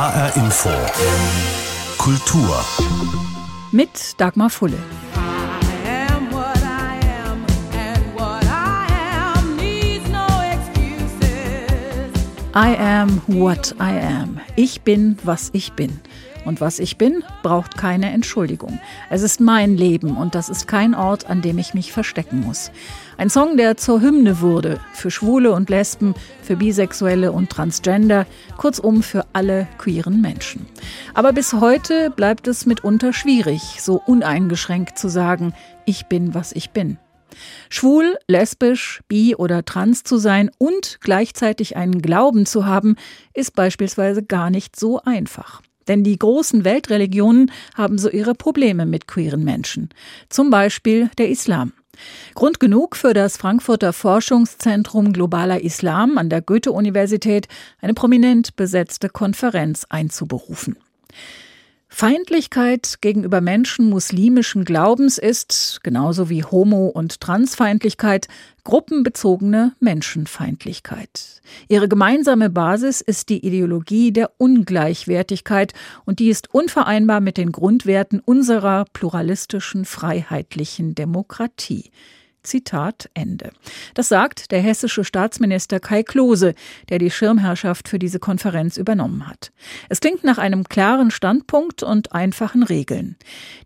HR Info. Kultur. Mit Dagmar Fulle. I am what I am. Ich bin, was ich bin. Und was ich bin, braucht keine Entschuldigung. Es ist mein Leben und das ist kein Ort, an dem ich mich verstecken muss. Ein Song, der zur Hymne wurde für Schwule und Lesben, für Bisexuelle und Transgender, kurzum für alle queeren Menschen. Aber bis heute bleibt es mitunter schwierig, so uneingeschränkt zu sagen, ich bin, was ich bin. Schwul, lesbisch, bi oder trans zu sein und gleichzeitig einen Glauben zu haben, ist beispielsweise gar nicht so einfach. Denn die großen Weltreligionen haben so ihre Probleme mit queeren Menschen. Zum Beispiel der Islam. Grund genug für das Frankfurter Forschungszentrum Globaler Islam an der Goethe-Universität, eine prominent besetzte Konferenz einzuberufen. Feindlichkeit gegenüber Menschen muslimischen Glaubens ist, genauso wie Homo- und Transfeindlichkeit, gruppenbezogene Menschenfeindlichkeit. Ihre gemeinsame Basis ist die Ideologie der Ungleichwertigkeit und die ist unvereinbar mit den Grundwerten unserer pluralistischen, freiheitlichen Demokratie. Zitat Ende. Das sagt der hessische Staatsminister Kai Klose, der die Schirmherrschaft für diese Konferenz übernommen hat. Es klingt nach einem klaren Standpunkt und einfachen Regeln.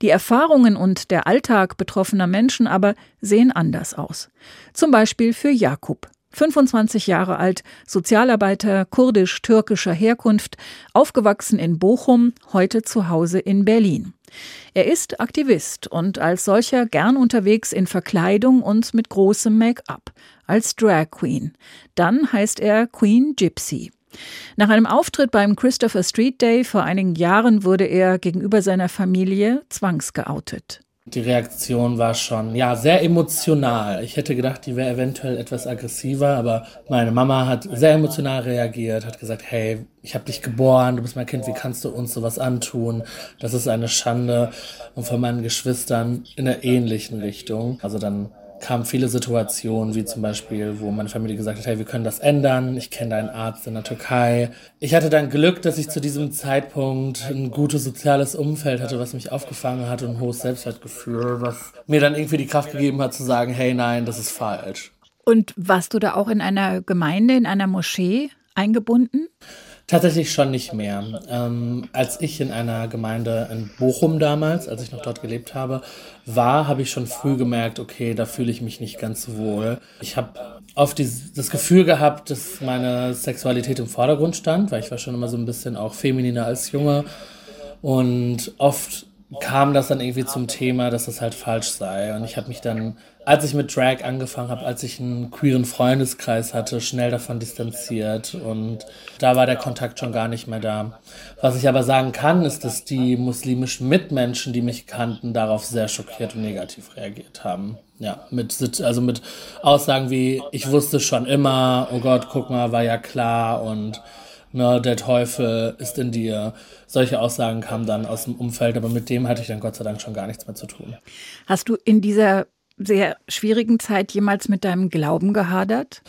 Die Erfahrungen und der Alltag betroffener Menschen aber sehen anders aus. Zum Beispiel für Jakub. 25 Jahre alt, Sozialarbeiter kurdisch-türkischer Herkunft, aufgewachsen in Bochum, heute zu Hause in Berlin. Er ist Aktivist und als solcher gern unterwegs in Verkleidung und mit großem Make-up, als Drag Queen. Dann heißt er Queen Gypsy. Nach einem Auftritt beim Christopher Street Day vor einigen Jahren wurde er gegenüber seiner Familie zwangsgeoutet. Die Reaktion war schon, ja, sehr emotional. Ich hätte gedacht, die wäre eventuell etwas aggressiver, aber meine Mama hat sehr emotional reagiert, hat gesagt, hey, ich habe dich geboren, du bist mein Kind, wie kannst du uns sowas antun? Das ist eine Schande. Und von meinen Geschwistern in einer ähnlichen Richtung. Also dann kamen viele Situationen, wie zum Beispiel, wo meine Familie gesagt hat, hey, wir können das ändern, ich kenne deinen Arzt in der Türkei. Ich hatte dann Glück, dass ich zu diesem Zeitpunkt ein gutes soziales Umfeld hatte, was mich aufgefangen hat und ein hohes Selbstwertgefühl, was mir dann irgendwie die Kraft gegeben hat zu sagen, hey, nein, das ist falsch. Und warst du da auch in einer Gemeinde, in einer Moschee eingebunden? Tatsächlich schon nicht mehr. Ähm, als ich in einer Gemeinde in Bochum damals, als ich noch dort gelebt habe, war, habe ich schon früh gemerkt, okay, da fühle ich mich nicht ganz wohl. Ich habe oft die, das Gefühl gehabt, dass meine Sexualität im Vordergrund stand, weil ich war schon immer so ein bisschen auch femininer als Junge. Und oft kam das dann irgendwie zum Thema, dass das halt falsch sei. Und ich habe mich dann als ich mit Drag angefangen habe, als ich einen queeren Freundeskreis hatte, schnell davon distanziert und da war der Kontakt schon gar nicht mehr da. Was ich aber sagen kann, ist, dass die muslimischen Mitmenschen, die mich kannten, darauf sehr schockiert und negativ reagiert haben. Ja, mit, also mit Aussagen wie, ich wusste schon immer, oh Gott, guck mal, war ja klar und ne, der Teufel ist in dir. Solche Aussagen kamen dann aus dem Umfeld, aber mit dem hatte ich dann Gott sei Dank schon gar nichts mehr zu tun. Hast du in dieser sehr schwierigen Zeit jemals mit deinem Glauben gehadert?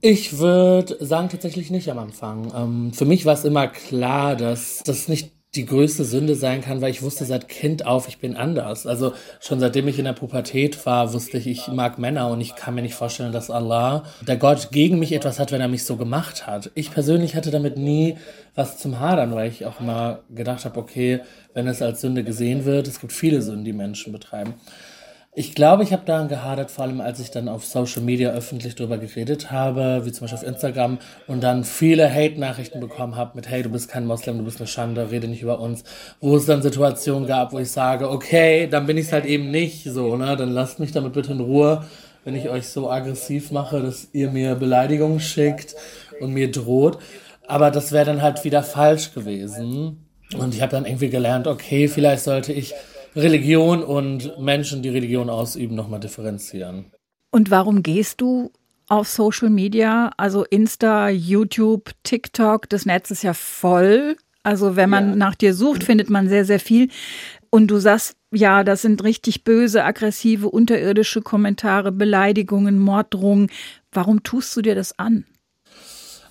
Ich würde sagen, tatsächlich nicht am Anfang. Ähm, für mich war es immer klar, dass das nicht die größte Sünde sein kann, weil ich wusste seit Kind auf, ich bin anders. Also schon seitdem ich in der Pubertät war, wusste ich, ich mag Männer und ich kann mir nicht vorstellen, dass Allah, der Gott, gegen mich etwas hat, wenn er mich so gemacht hat. Ich persönlich hatte damit nie was zum Hadern, weil ich auch immer gedacht habe, okay, wenn es als Sünde gesehen wird, es gibt viele Sünden, die Menschen betreiben. Ich glaube, ich habe daran gehadert, vor allem als ich dann auf Social Media öffentlich darüber geredet habe, wie zum Beispiel auf Instagram, und dann viele Hate-Nachrichten bekommen habe mit, hey, du bist kein Moslem, du bist eine Schande, rede nicht über uns. Wo es dann Situationen gab, wo ich sage, okay, dann bin ich es halt eben nicht so, ne? Dann lasst mich damit bitte in Ruhe, wenn ich euch so aggressiv mache, dass ihr mir Beleidigungen schickt und mir droht. Aber das wäre dann halt wieder falsch gewesen. Und ich habe dann irgendwie gelernt, okay, vielleicht sollte ich Religion und Menschen, die Religion ausüben, nochmal differenzieren. Und warum gehst du auf Social Media, also Insta, YouTube, TikTok, das Netz ist ja voll. Also wenn man ja. nach dir sucht, findet man sehr, sehr viel. Und du sagst, ja, das sind richtig böse, aggressive, unterirdische Kommentare, Beleidigungen, Morddrohungen. Warum tust du dir das an?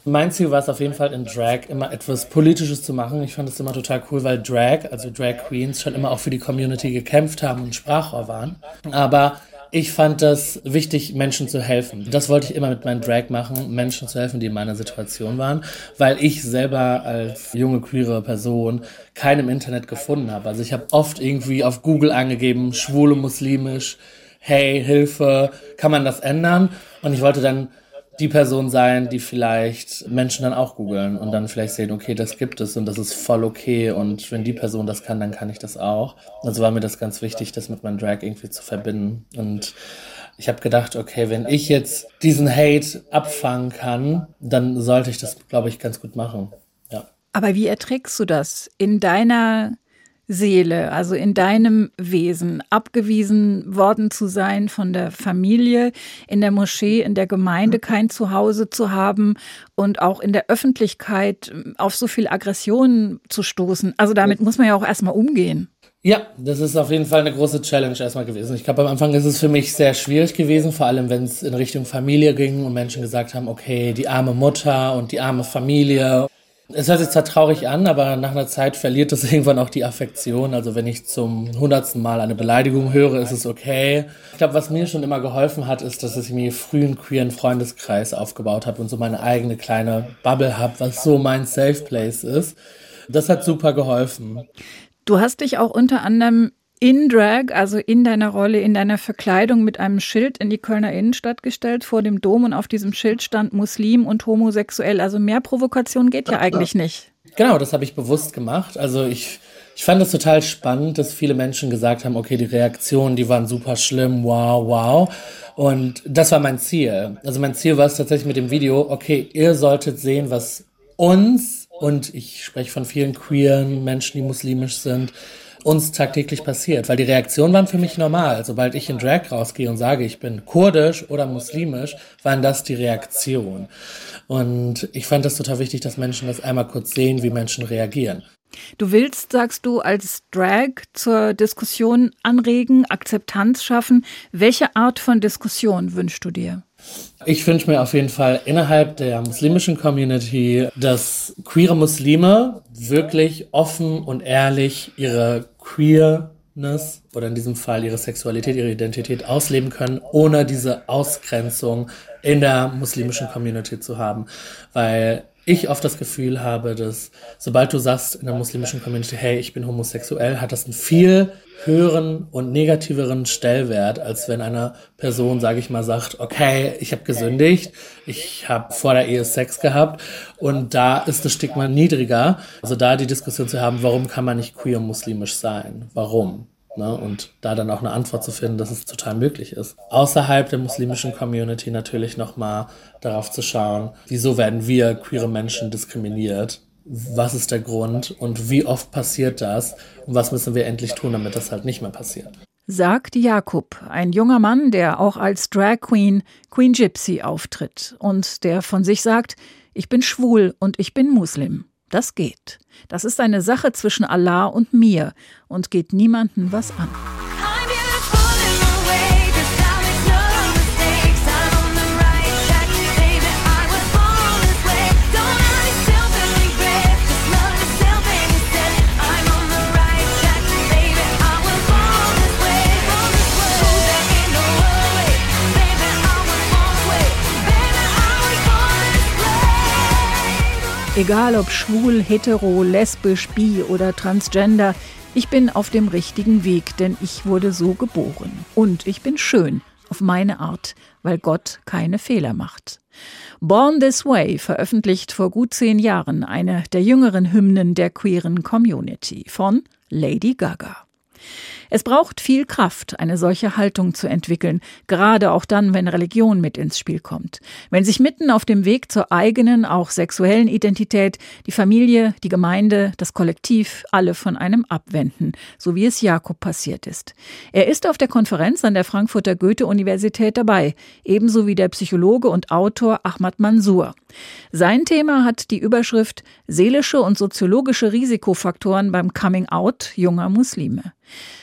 Mein Ziel war es auf jeden Fall in Drag immer etwas Politisches zu machen. Ich fand es immer total cool, weil Drag, also Drag Queens, schon immer auch für die Community gekämpft haben und Sprachrohr waren. Aber ich fand das wichtig, Menschen zu helfen. Das wollte ich immer mit meinem Drag machen, Menschen zu helfen, die in meiner Situation waren, weil ich selber als junge queere Person keinen im Internet gefunden habe. Also ich habe oft irgendwie auf Google angegeben, schwule muslimisch, hey, Hilfe, kann man das ändern? Und ich wollte dann die Person sein, die vielleicht Menschen dann auch googeln und dann vielleicht sehen, okay, das gibt es und das ist voll okay und wenn die Person das kann, dann kann ich das auch. Also war mir das ganz wichtig, das mit meinem Drag irgendwie zu verbinden und ich habe gedacht, okay, wenn ich jetzt diesen Hate abfangen kann, dann sollte ich das, glaube ich, ganz gut machen. Ja. Aber wie erträgst du das in deiner Seele, also in deinem Wesen, abgewiesen worden zu sein von der Familie, in der Moschee, in der Gemeinde kein Zuhause zu haben und auch in der Öffentlichkeit auf so viel Aggression zu stoßen. Also damit muss man ja auch erstmal umgehen. Ja, das ist auf jeden Fall eine große Challenge erstmal gewesen. Ich glaube, am Anfang ist es für mich sehr schwierig gewesen, vor allem wenn es in Richtung Familie ging und Menschen gesagt haben, okay, die arme Mutter und die arme Familie. Es hört sich zwar traurig an, aber nach einer Zeit verliert es irgendwann auch die Affektion. Also wenn ich zum hundertsten Mal eine Beleidigung höre, ist es okay. Ich glaube, was mir schon immer geholfen hat, ist, dass ich mir früh einen queeren Freundeskreis aufgebaut habe und so meine eigene kleine Bubble habe, was so mein Safe Place ist. Das hat super geholfen. Du hast dich auch unter anderem in Drag, also in deiner Rolle, in deiner Verkleidung mit einem Schild in die Kölner Innenstadt gestellt vor dem Dom und auf diesem Schild stand Muslim und homosexuell. Also mehr Provokation geht ja eigentlich nicht. Genau, das habe ich bewusst gemacht. Also ich, ich fand es total spannend, dass viele Menschen gesagt haben, okay, die Reaktionen, die waren super schlimm, wow, wow. Und das war mein Ziel. Also mein Ziel war es tatsächlich mit dem Video, okay, ihr solltet sehen, was uns und ich spreche von vielen queeren Menschen, die muslimisch sind, uns tagtäglich passiert, weil die Reaktionen waren für mich normal. Sobald ich in Drag rausgehe und sage, ich bin kurdisch oder muslimisch, waren das die Reaktionen. Und ich fand das total wichtig, dass Menschen das einmal kurz sehen, wie Menschen reagieren. Du willst, sagst du, als Drag zur Diskussion anregen, Akzeptanz schaffen. Welche Art von Diskussion wünschst du dir? Ich wünsche mir auf jeden Fall innerhalb der muslimischen Community, dass queere Muslime wirklich offen und ehrlich ihre Queerness oder in diesem Fall ihre Sexualität, ihre Identität ausleben können, ohne diese Ausgrenzung in der muslimischen Community zu haben. Weil ich oft das Gefühl habe, dass sobald du sagst in der muslimischen Community, hey, ich bin homosexuell, hat das einen viel höheren und negativeren Stellwert, als wenn eine Person, sage ich mal, sagt, okay, ich habe gesündigt, ich habe vor der Ehe Sex gehabt und da ist das Stigma niedriger. Also da die Diskussion zu haben, warum kann man nicht queer muslimisch sein? Warum? Ne? Und da dann auch eine Antwort zu finden, dass es total möglich ist. Außerhalb der muslimischen Community natürlich nochmal darauf zu schauen, wieso werden wir queere Menschen diskriminiert was ist der Grund und wie oft passiert das und was müssen wir endlich tun, damit das halt nicht mehr passiert. Sagt Jakob, ein junger Mann, der auch als Drag Queen Queen Gypsy auftritt und der von sich sagt, ich bin schwul und ich bin Muslim. Das geht. Das ist eine Sache zwischen Allah und mir und geht niemanden was an. Egal ob schwul, hetero, lesbisch, bi oder transgender, ich bin auf dem richtigen Weg, denn ich wurde so geboren. Und ich bin schön, auf meine Art, weil Gott keine Fehler macht. Born This Way veröffentlicht vor gut zehn Jahren eine der jüngeren Hymnen der queeren Community von Lady Gaga. Es braucht viel Kraft, eine solche Haltung zu entwickeln, gerade auch dann, wenn Religion mit ins Spiel kommt. Wenn sich mitten auf dem Weg zur eigenen, auch sexuellen Identität die Familie, die Gemeinde, das Kollektiv alle von einem abwenden, so wie es Jakob passiert ist. Er ist auf der Konferenz an der Frankfurter Goethe-Universität dabei, ebenso wie der Psychologe und Autor Ahmad Mansour. Sein Thema hat die Überschrift Seelische und soziologische Risikofaktoren beim Coming Out junger Muslime.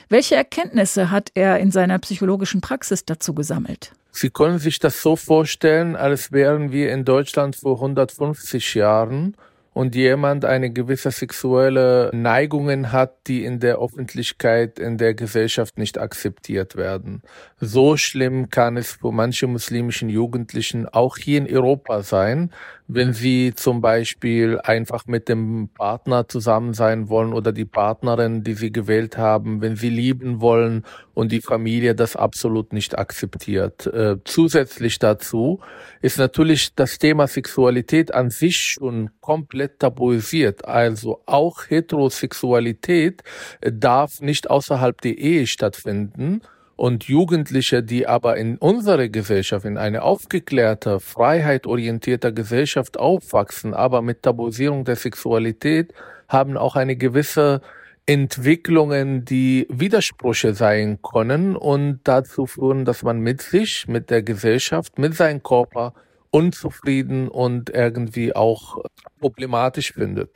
Welche Erkenntnisse hat er in seiner psychologischen Praxis dazu gesammelt? Sie können sich das so vorstellen, als wären wir in Deutschland vor 150 Jahren und jemand eine gewisse sexuelle Neigungen hat, die in der Öffentlichkeit, in der Gesellschaft nicht akzeptiert werden. So schlimm kann es für manche muslimischen Jugendlichen auch hier in Europa sein, wenn sie zum Beispiel einfach mit dem Partner zusammen sein wollen oder die Partnerin, die sie gewählt haben, wenn sie lieben wollen und die Familie das absolut nicht akzeptiert. Äh, zusätzlich dazu ist natürlich das Thema Sexualität an sich schon komplett tabuisiert. Also auch Heterosexualität darf nicht außerhalb der Ehe stattfinden. Und Jugendliche, die aber in unserer Gesellschaft, in eine aufgeklärte, freiheitsorientierte Gesellschaft aufwachsen, aber mit Tabuisierung der Sexualität, haben auch eine gewisse Entwicklungen, die Widersprüche sein können und dazu führen, dass man mit sich, mit der Gesellschaft, mit seinem Körper unzufrieden und irgendwie auch problematisch findet.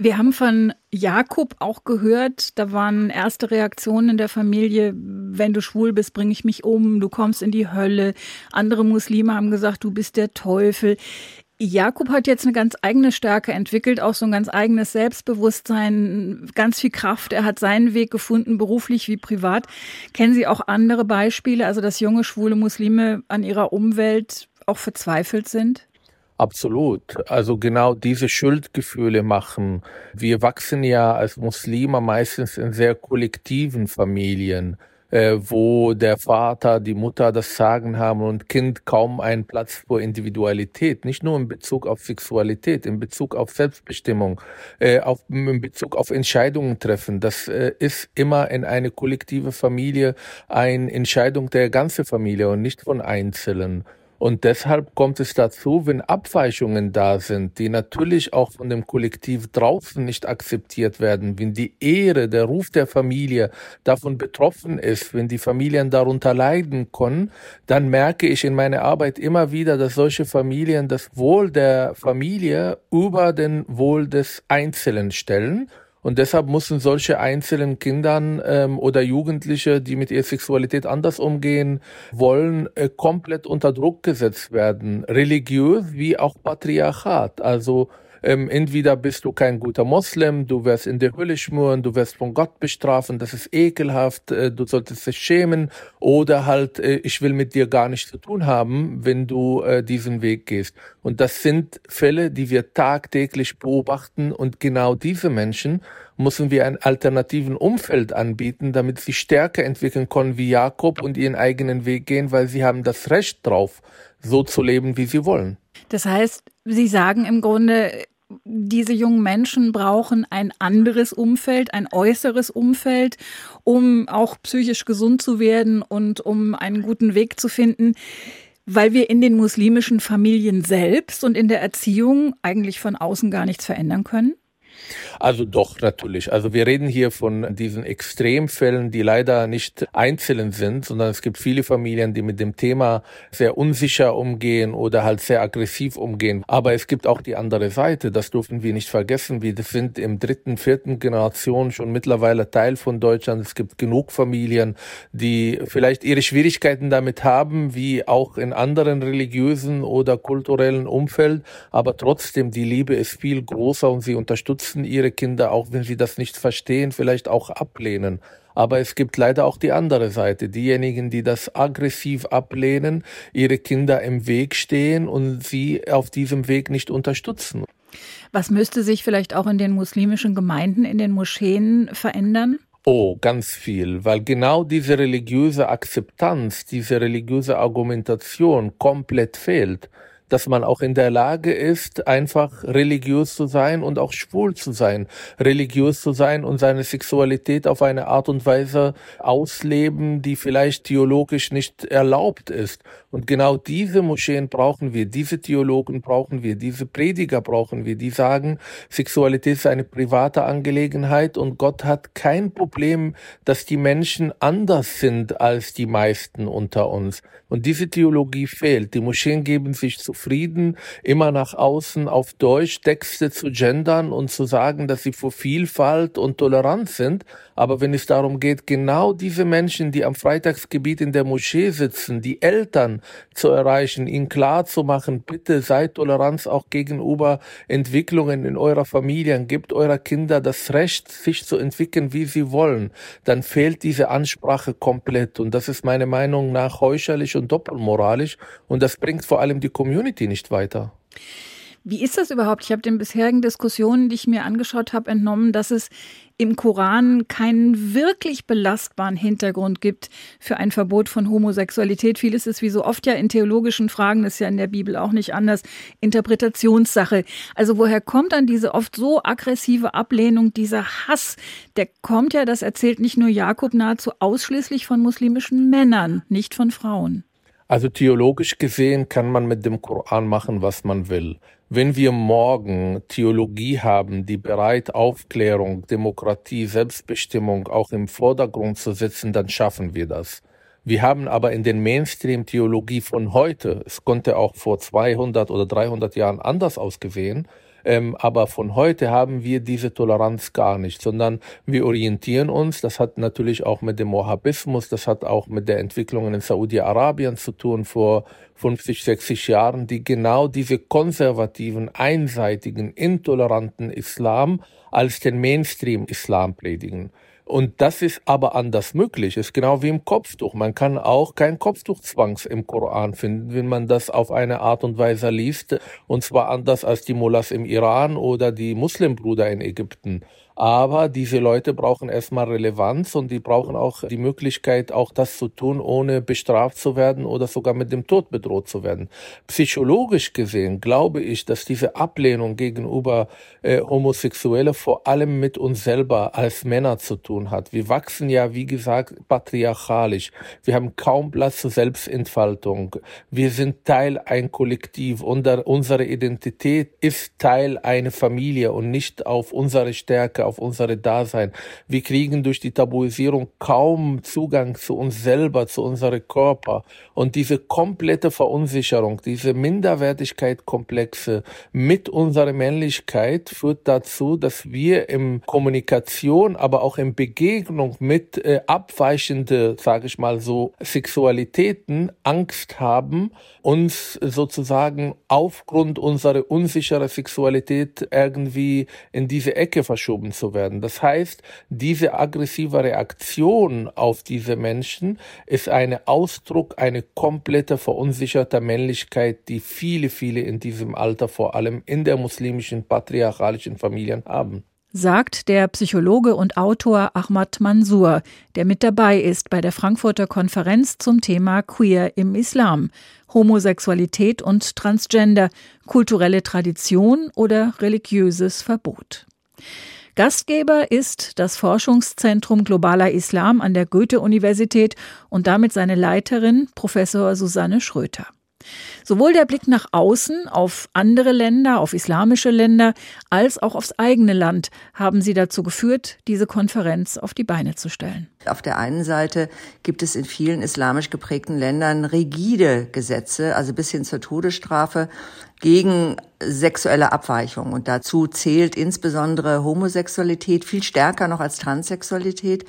Wir haben von Jakob auch gehört, da waren erste Reaktionen in der Familie, wenn du schwul bist, bringe ich mich um, du kommst in die Hölle. Andere Muslime haben gesagt, du bist der Teufel. Jakob hat jetzt eine ganz eigene Stärke entwickelt, auch so ein ganz eigenes Selbstbewusstsein, ganz viel Kraft. Er hat seinen Weg gefunden, beruflich wie privat. Kennen Sie auch andere Beispiele, also dass junge schwule Muslime an ihrer Umwelt auch verzweifelt sind? Absolut. Also genau diese Schuldgefühle machen. Wir wachsen ja als Muslime meistens in sehr kollektiven Familien, äh, wo der Vater, die Mutter das Sagen haben und Kind kaum einen Platz für Individualität, nicht nur in Bezug auf Sexualität, in Bezug auf Selbstbestimmung, äh, auf, in Bezug auf Entscheidungen treffen. Das äh, ist immer in eine kollektive Familie eine Entscheidung der ganzen Familie und nicht von Einzelnen. Und deshalb kommt es dazu, wenn Abweichungen da sind, die natürlich auch von dem Kollektiv draußen nicht akzeptiert werden, wenn die Ehre, der Ruf der Familie davon betroffen ist, wenn die Familien darunter leiden können, dann merke ich in meiner Arbeit immer wieder, dass solche Familien das Wohl der Familie über den Wohl des Einzelnen stellen und deshalb müssen solche einzelnen Kindern ähm, oder Jugendliche, die mit ihrer Sexualität anders umgehen wollen, äh, komplett unter Druck gesetzt werden. Religiös wie auch Patriarchat. Also ähm, entweder bist du kein guter Moslem, du wirst in der Hölle schmören, du wirst von Gott bestrafen, das ist ekelhaft, äh, du solltest dich schämen, oder halt, äh, ich will mit dir gar nichts zu tun haben, wenn du äh, diesen Weg gehst. Und das sind Fälle, die wir tagtäglich beobachten und genau diese Menschen müssen wir ein alternativen Umfeld anbieten, damit sie stärker entwickeln können wie Jakob und ihren eigenen Weg gehen, weil sie haben das Recht drauf, so zu leben, wie sie wollen. Das heißt, Sie sagen im Grunde, diese jungen Menschen brauchen ein anderes Umfeld, ein äußeres Umfeld, um auch psychisch gesund zu werden und um einen guten Weg zu finden, weil wir in den muslimischen Familien selbst und in der Erziehung eigentlich von außen gar nichts verändern können? Also doch, natürlich. Also wir reden hier von diesen Extremfällen, die leider nicht einzeln sind, sondern es gibt viele Familien, die mit dem Thema sehr unsicher umgehen oder halt sehr aggressiv umgehen. Aber es gibt auch die andere Seite, das dürfen wir nicht vergessen. Wir sind im dritten, vierten Generation schon mittlerweile Teil von Deutschland. Es gibt genug Familien, die vielleicht ihre Schwierigkeiten damit haben, wie auch in anderen religiösen oder kulturellen Umfeld. Aber trotzdem, die Liebe ist viel größer und sie unterstützen müssen ihre Kinder, auch wenn sie das nicht verstehen, vielleicht auch ablehnen. Aber es gibt leider auch die andere Seite, diejenigen, die das aggressiv ablehnen, ihre Kinder im Weg stehen und sie auf diesem Weg nicht unterstützen. Was müsste sich vielleicht auch in den muslimischen Gemeinden, in den Moscheen verändern? Oh, ganz viel, weil genau diese religiöse Akzeptanz, diese religiöse Argumentation komplett fehlt dass man auch in der Lage ist, einfach religiös zu sein und auch schwul zu sein. Religiös zu sein und seine Sexualität auf eine Art und Weise ausleben, die vielleicht theologisch nicht erlaubt ist. Und genau diese Moscheen brauchen wir, diese Theologen brauchen wir, diese Prediger brauchen wir, die sagen, Sexualität ist eine private Angelegenheit und Gott hat kein Problem, dass die Menschen anders sind als die meisten unter uns. Und diese Theologie fehlt. Die Moscheen geben sich zu zufrieden, immer nach außen auf Deutsch Texte zu gendern und zu sagen, dass sie für Vielfalt und Toleranz sind. Aber wenn es darum geht, genau diese Menschen, die am Freitagsgebiet in der Moschee sitzen, die Eltern zu erreichen, ihnen klar zu machen, bitte seid Toleranz auch gegenüber Entwicklungen in eurer Familie, gebt eurer Kinder das Recht, sich zu entwickeln, wie sie wollen, dann fehlt diese Ansprache komplett. Und das ist meiner Meinung nach heucherisch und doppelmoralisch. Und das bringt vor allem die Community nicht weiter. Wie ist das überhaupt? Ich habe den bisherigen Diskussionen, die ich mir angeschaut habe, entnommen, dass es im Koran keinen wirklich belastbaren Hintergrund gibt für ein Verbot von Homosexualität. Vieles ist wie so oft ja in theologischen Fragen, das ist ja in der Bibel auch nicht anders, Interpretationssache. Also woher kommt dann diese oft so aggressive Ablehnung, dieser Hass? Der kommt ja, das erzählt nicht nur Jakob, nahezu ausschließlich von muslimischen Männern, nicht von Frauen. Also theologisch gesehen kann man mit dem Koran machen, was man will. Wenn wir morgen Theologie haben, die bereit Aufklärung, Demokratie, Selbstbestimmung auch im Vordergrund zu setzen, dann schaffen wir das. Wir haben aber in den Mainstream-Theologie von heute, es konnte auch vor 200 oder 300 Jahren anders ausgesehen, ähm, aber von heute haben wir diese Toleranz gar nicht, sondern wir orientieren uns. Das hat natürlich auch mit dem Wahhabismus, das hat auch mit der Entwicklung in Saudi-Arabien zu tun vor 50, 60 Jahren, die genau diese konservativen, einseitigen, intoleranten Islam als den Mainstream-Islam predigen. Und das ist aber anders möglich. Ist genau wie im Kopftuch. Man kann auch kein Kopftuchzwangs im Koran finden, wenn man das auf eine Art und Weise liest. Und zwar anders als die Mullahs im Iran oder die Muslimbrüder in Ägypten. Aber diese Leute brauchen erstmal Relevanz und die brauchen auch die Möglichkeit, auch das zu tun, ohne bestraft zu werden oder sogar mit dem Tod bedroht zu werden. Psychologisch gesehen glaube ich, dass diese Ablehnung gegenüber äh, Homosexuelle vor allem mit uns selber als Männer zu tun hat. Wir wachsen ja, wie gesagt, patriarchalisch. Wir haben kaum Platz zur Selbstentfaltung. Wir sind Teil ein Kollektiv. unsere Identität ist Teil einer Familie und nicht auf unsere Stärke, auf unsere Dasein. Wir kriegen durch die Tabuisierung kaum Zugang zu uns selber, zu unserem Körper. Und diese komplette Verunsicherung, diese Minderwertigkeit-Komplexe mit unserer Männlichkeit führt dazu, dass wir in Kommunikation, aber auch in Begegnung mit äh, abweichende, sage ich mal so, Sexualitäten Angst haben, uns sozusagen aufgrund unserer unsicheren Sexualität irgendwie in diese Ecke verschoben zu werden. Das heißt, diese aggressive Reaktion auf diese Menschen ist ein Ausdruck eine komplette verunsicherte Männlichkeit, die viele, viele in diesem Alter vor allem in der muslimischen patriarchalischen Familien haben sagt der Psychologe und Autor Ahmad Mansour, der mit dabei ist bei der Frankfurter Konferenz zum Thema Queer im Islam, Homosexualität und Transgender, kulturelle Tradition oder religiöses Verbot. Gastgeber ist das Forschungszentrum Globaler Islam an der Goethe-Universität und damit seine Leiterin Professor Susanne Schröter. Sowohl der Blick nach außen auf andere Länder, auf islamische Länder, als auch aufs eigene Land haben sie dazu geführt, diese Konferenz auf die Beine zu stellen. Auf der einen Seite gibt es in vielen islamisch geprägten Ländern rigide Gesetze, also bis hin zur Todesstrafe, gegen sexuelle Abweichung. Und dazu zählt insbesondere Homosexualität viel stärker noch als Transsexualität.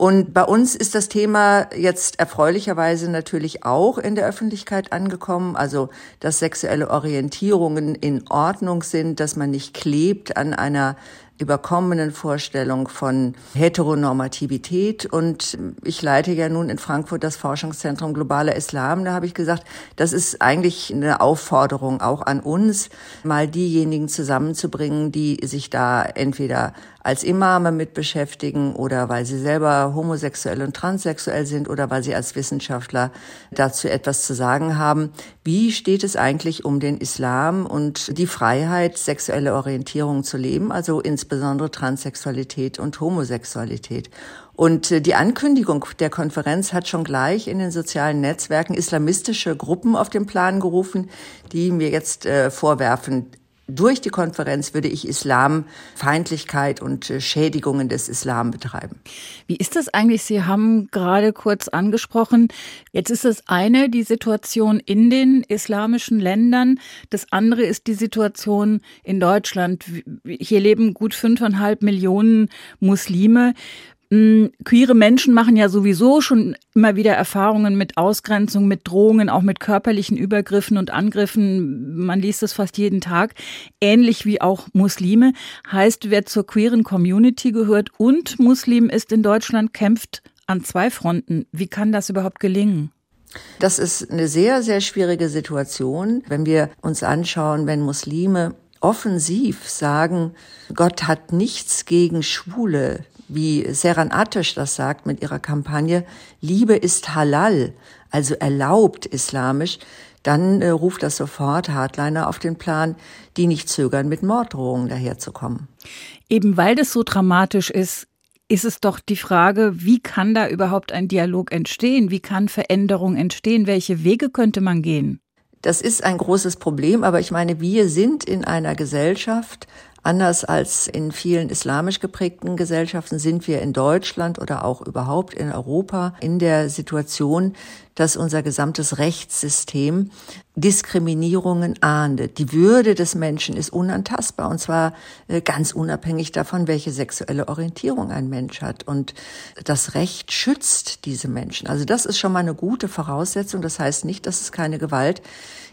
Und bei uns ist das Thema jetzt erfreulicherweise natürlich auch in der Öffentlichkeit angekommen. Also, dass sexuelle Orientierungen in Ordnung sind, dass man nicht klebt an einer überkommenen Vorstellung von Heteronormativität. Und ich leite ja nun in Frankfurt das Forschungszentrum Globaler Islam. Da habe ich gesagt, das ist eigentlich eine Aufforderung auch an uns, mal diejenigen zusammenzubringen, die sich da entweder als Imame mit beschäftigen oder weil sie selber homosexuell und transsexuell sind oder weil sie als Wissenschaftler dazu etwas zu sagen haben. Wie steht es eigentlich um den Islam und die Freiheit, sexuelle Orientierung zu leben, also insbesondere Transsexualität und Homosexualität? Und äh, die Ankündigung der Konferenz hat schon gleich in den sozialen Netzwerken islamistische Gruppen auf den Plan gerufen, die mir jetzt äh, vorwerfen, durch die Konferenz würde ich Islamfeindlichkeit und äh, Schädigungen des Islam betreiben. Wie ist das eigentlich? Sie haben gerade kurz angesprochen, jetzt ist das eine die Situation in den islamischen Ländern, das andere ist die Situation in Deutschland. Hier leben gut fünfeinhalb Millionen Muslime. Hm, queere Menschen machen ja sowieso schon immer wieder Erfahrungen mit Ausgrenzung, mit Drohungen, auch mit körperlichen Übergriffen und Angriffen. Man liest es fast jeden Tag. Ähnlich wie auch Muslime. Heißt, wer zur queeren Community gehört und Muslim ist in Deutschland, kämpft an zwei Fronten. Wie kann das überhaupt gelingen? Das ist eine sehr, sehr schwierige Situation, wenn wir uns anschauen, wenn Muslime offensiv sagen, Gott hat nichts gegen Schwule, wie Seran Atesh das sagt mit ihrer Kampagne, Liebe ist halal, also erlaubt islamisch, dann äh, ruft das sofort Hardliner auf den Plan, die nicht zögern, mit Morddrohungen daherzukommen. Eben weil das so dramatisch ist, ist es doch die Frage, wie kann da überhaupt ein Dialog entstehen? Wie kann Veränderung entstehen? Welche Wege könnte man gehen? Das ist ein großes Problem, aber ich meine, wir sind in einer Gesellschaft, Anders als in vielen islamisch geprägten Gesellschaften sind wir in Deutschland oder auch überhaupt in Europa in der Situation, dass unser gesamtes Rechtssystem Diskriminierungen ahndet. Die Würde des Menschen ist unantastbar und zwar äh, ganz unabhängig davon, welche sexuelle Orientierung ein Mensch hat. Und das Recht schützt diese Menschen. Also das ist schon mal eine gute Voraussetzung. Das heißt nicht, dass es keine Gewalt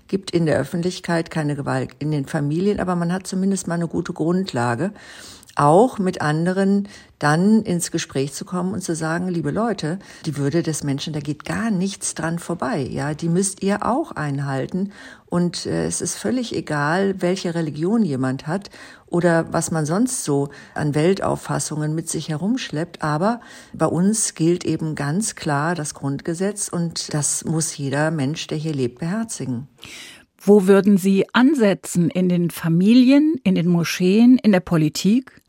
gibt in der Öffentlichkeit, keine Gewalt in den Familien, aber man hat zumindest mal eine gute Grundlage, auch mit anderen dann ins Gespräch zu kommen und zu sagen, liebe Leute, die Würde des Menschen, da geht gar nichts dran vorbei. Ja, die müsst ihr auch einhalten. Und äh, es ist völlig egal, welche Religion jemand hat oder was man sonst so an Weltauffassungen mit sich herumschleppt. Aber bei uns gilt eben ganz klar das Grundgesetz und das muss jeder Mensch, der hier lebt, beherzigen. Wo würden Sie ansetzen? In den Familien, in den Moscheen, in der Politik?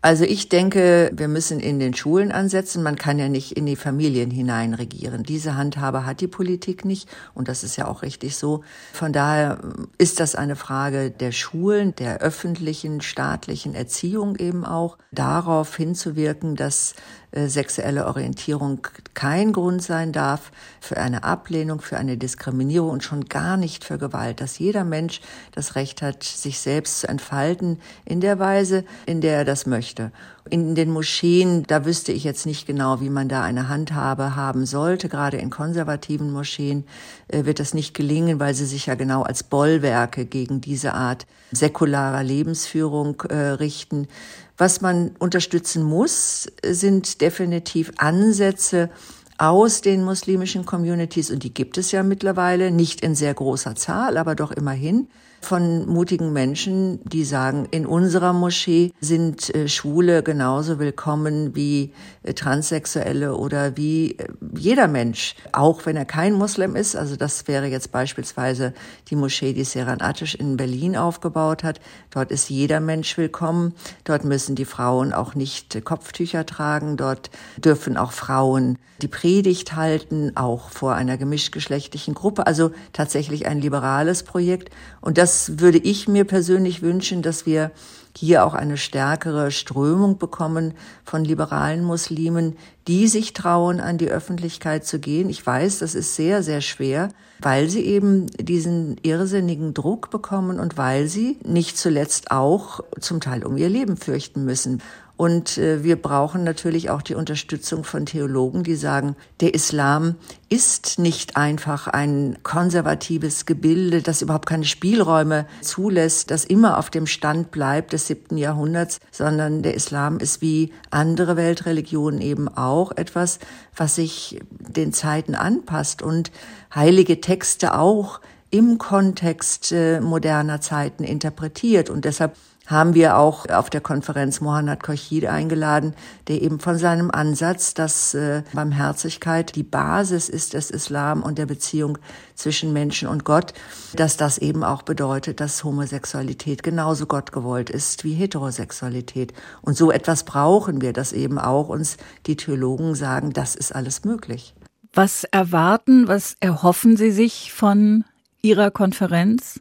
Also ich denke, wir müssen in den Schulen ansetzen. Man kann ja nicht in die Familien hinein regieren. Diese Handhabe hat die Politik nicht und das ist ja auch richtig so. Von daher ist das eine Frage der Schulen, der öffentlichen, staatlichen Erziehung eben auch, darauf hinzuwirken, dass äh, sexuelle Orientierung kein Grund sein darf für eine Ablehnung, für eine Diskriminierung und schon gar nicht für Gewalt, dass jeder Mensch das Recht hat, sich selbst zu entfalten in der Weise, in der er das möchte. In den Moscheen, da wüsste ich jetzt nicht genau, wie man da eine Handhabe haben sollte. Gerade in konservativen Moscheen äh, wird das nicht gelingen, weil sie sich ja genau als Bollwerke gegen diese Art säkularer Lebensführung äh, richten. Was man unterstützen muss, sind definitiv Ansätze aus den muslimischen Communities, und die gibt es ja mittlerweile, nicht in sehr großer Zahl, aber doch immerhin, von mutigen Menschen, die sagen, in unserer Moschee sind äh, Schwule genauso willkommen wie äh, Transsexuelle oder wie äh, jeder Mensch, auch wenn er kein Muslim ist. Also das wäre jetzt beispielsweise die Moschee, die Seran Atish in Berlin aufgebaut hat. Dort ist jeder Mensch willkommen. Dort müssen die Frauen auch nicht Kopftücher tragen. Dort dürfen auch Frauen die Predigt halten, auch vor einer gemischtgeschlechtlichen Gruppe. Also tatsächlich ein liberales Projekt. Und das würde ich mir persönlich wünschen, dass wir hier auch eine stärkere Strömung bekommen von liberalen Muslimen, die sich trauen, an die Öffentlichkeit zu gehen. Ich weiß, das ist sehr, sehr schwer, weil sie eben diesen irrsinnigen Druck bekommen und weil sie nicht zuletzt auch zum Teil um ihr Leben fürchten müssen. Und äh, wir brauchen natürlich auch die Unterstützung von Theologen, die sagen, der Islam ist nicht einfach ein konservatives Gebilde, das überhaupt keine Spielräume zulässt, das immer auf dem Stand bleibt des siebten Jahrhunderts, sondern der Islam ist wie andere Weltreligionen eben auch etwas, was sich den Zeiten anpasst und heilige Texte auch im Kontext äh, moderner Zeiten interpretiert. Und deshalb haben wir auch auf der Konferenz Mohanad Kochid eingeladen, der eben von seinem Ansatz, dass äh, Barmherzigkeit die Basis ist des Islam und der Beziehung zwischen Menschen und Gott, dass das eben auch bedeutet, dass Homosexualität genauso Gott gewollt ist wie Heterosexualität. Und so etwas brauchen wir, dass eben auch uns die Theologen sagen, das ist alles möglich. Was erwarten, was erhoffen Sie sich von Ihrer Konferenz?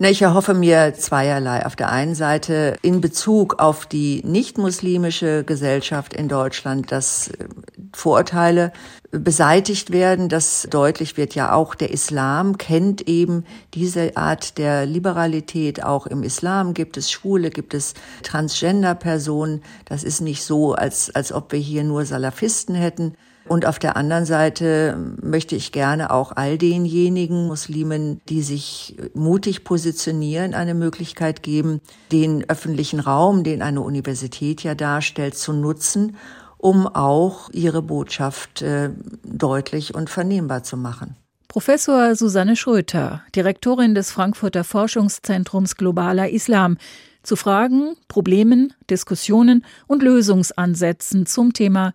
Na, ich erhoffe mir zweierlei. Auf der einen Seite in Bezug auf die nicht-muslimische Gesellschaft in Deutschland, dass äh, Vorurteile beseitigt werden, dass deutlich wird ja auch der Islam kennt eben diese Art der Liberalität. Auch im Islam gibt es Schwule, gibt es Transgender-Personen. Das ist nicht so, als, als ob wir hier nur Salafisten hätten. Und auf der anderen Seite möchte ich gerne auch all denjenigen Muslimen, die sich mutig positionieren, eine Möglichkeit geben, den öffentlichen Raum, den eine Universität ja darstellt, zu nutzen, um auch ihre Botschaft äh, deutlich und vernehmbar zu machen. Professor Susanne Schröter, Direktorin des Frankfurter Forschungszentrums Globaler Islam, zu Fragen, Problemen, Diskussionen und Lösungsansätzen zum Thema